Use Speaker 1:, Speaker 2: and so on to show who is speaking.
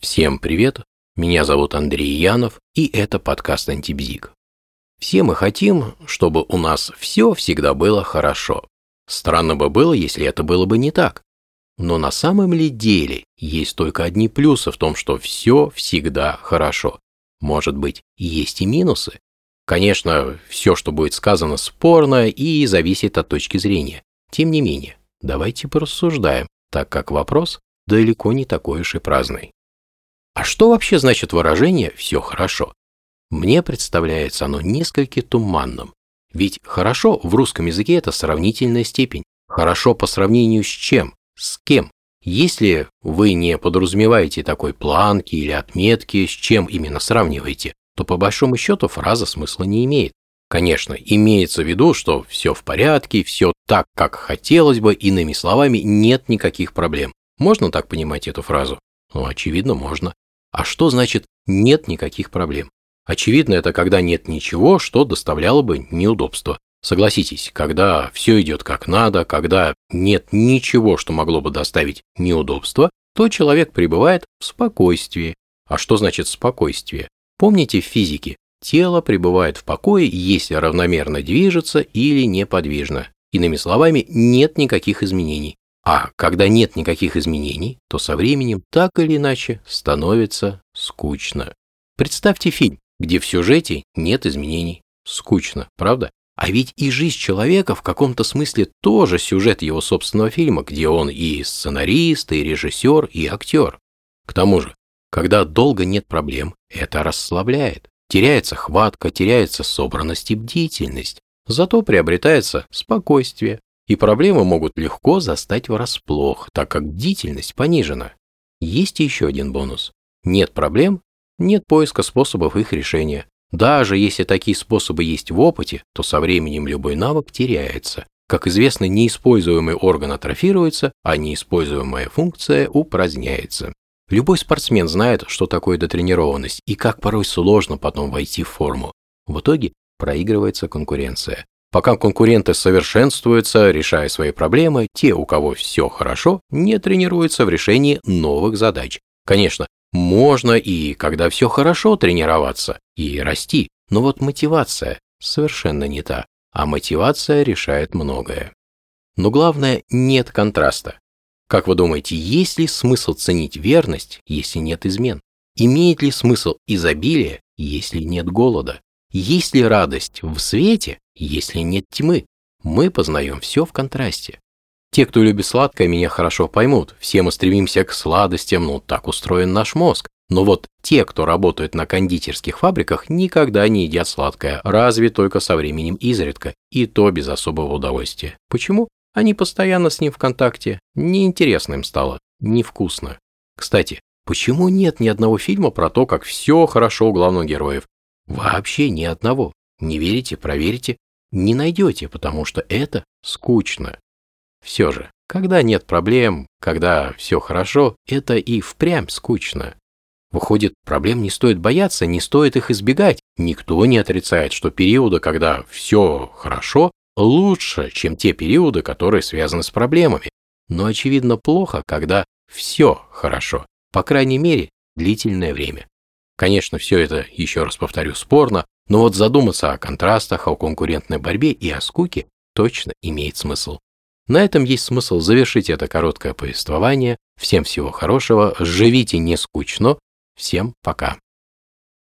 Speaker 1: Всем привет, меня зовут Андрей Янов, и это подкаст «Антибзик». Все мы хотим, чтобы у нас все всегда было хорошо. Странно бы было, если это было бы не так. Но на самом ли деле есть только одни плюсы в том, что все всегда хорошо? Может быть, есть и минусы? Конечно, все, что будет сказано, спорно и зависит от точки зрения. Тем не менее, давайте порассуждаем, так как вопрос далеко не такой уж и праздный. А что вообще значит выражение «все хорошо»? Мне представляется оно несколько туманным. Ведь «хорошо» в русском языке – это сравнительная степень. Хорошо по сравнению с чем? С кем? Если вы не подразумеваете такой планки или отметки, с чем именно сравниваете, то по большому счету фраза смысла не имеет. Конечно, имеется в виду, что все в порядке, все так, как хотелось бы, иными словами, нет никаких проблем. Можно так понимать эту фразу? Ну, очевидно, можно. А что значит «нет никаких проблем»? Очевидно, это когда нет ничего, что доставляло бы неудобства. Согласитесь, когда все идет как надо, когда нет ничего, что могло бы доставить неудобства, то человек пребывает в спокойствии. А что значит спокойствие? Помните в физике, тело пребывает в покое, если равномерно движется или неподвижно. Иными словами, нет никаких изменений. А когда нет никаких изменений, то со временем так или иначе становится скучно. Представьте фильм, где в сюжете нет изменений. Скучно, правда? А ведь и жизнь человека в каком-то смысле тоже сюжет его собственного фильма, где он и сценарист, и режиссер, и актер. К тому же, когда долго нет проблем, это расслабляет. Теряется хватка, теряется собранность и бдительность. Зато приобретается спокойствие, и проблемы могут легко застать врасплох, так как бдительность понижена. Есть еще один бонус. Нет проблем, нет поиска способов их решения. Даже если такие способы есть в опыте, то со временем любой навык теряется. Как известно, неиспользуемый орган атрофируется, а неиспользуемая функция упраздняется. Любой спортсмен знает, что такое дотренированность и как порой сложно потом войти в форму. В итоге проигрывается конкуренция. Пока конкуренты совершенствуются, решая свои проблемы, те, у кого все хорошо, не тренируются в решении новых задач. Конечно, можно и когда все хорошо тренироваться и расти, но вот мотивация совершенно не та, а мотивация решает многое. Но главное, нет контраста. Как вы думаете, есть ли смысл ценить верность, если нет измен? Имеет ли смысл изобилие, если нет голода? Есть ли радость в свете, если нет тьмы? Мы познаем все в контрасте. Те, кто любит сладкое, меня хорошо поймут. Все мы стремимся к сладостям, ну так устроен наш мозг. Но вот те, кто работают на кондитерских фабриках, никогда не едят сладкое, разве только со временем изредка, и то без особого удовольствия. Почему? Они постоянно с ним в контакте. Неинтересно им стало, невкусно. Кстати, почему нет ни одного фильма про то, как все хорошо у главных героев? Вообще ни одного. Не верите, проверьте. Не найдете, потому что это скучно. Все же, когда нет проблем, когда все хорошо, это и впрямь скучно. Выходит, проблем не стоит бояться, не стоит их избегать. Никто не отрицает, что периоды, когда все хорошо, лучше, чем те периоды, которые связаны с проблемами. Но очевидно плохо, когда все хорошо, по крайней мере, длительное время. Конечно, все это, еще раз повторю, спорно, но вот задуматься о контрастах, о конкурентной борьбе и о скуке точно имеет смысл. На этом есть смысл завершить это короткое повествование. Всем всего хорошего, живите не скучно. Всем пока.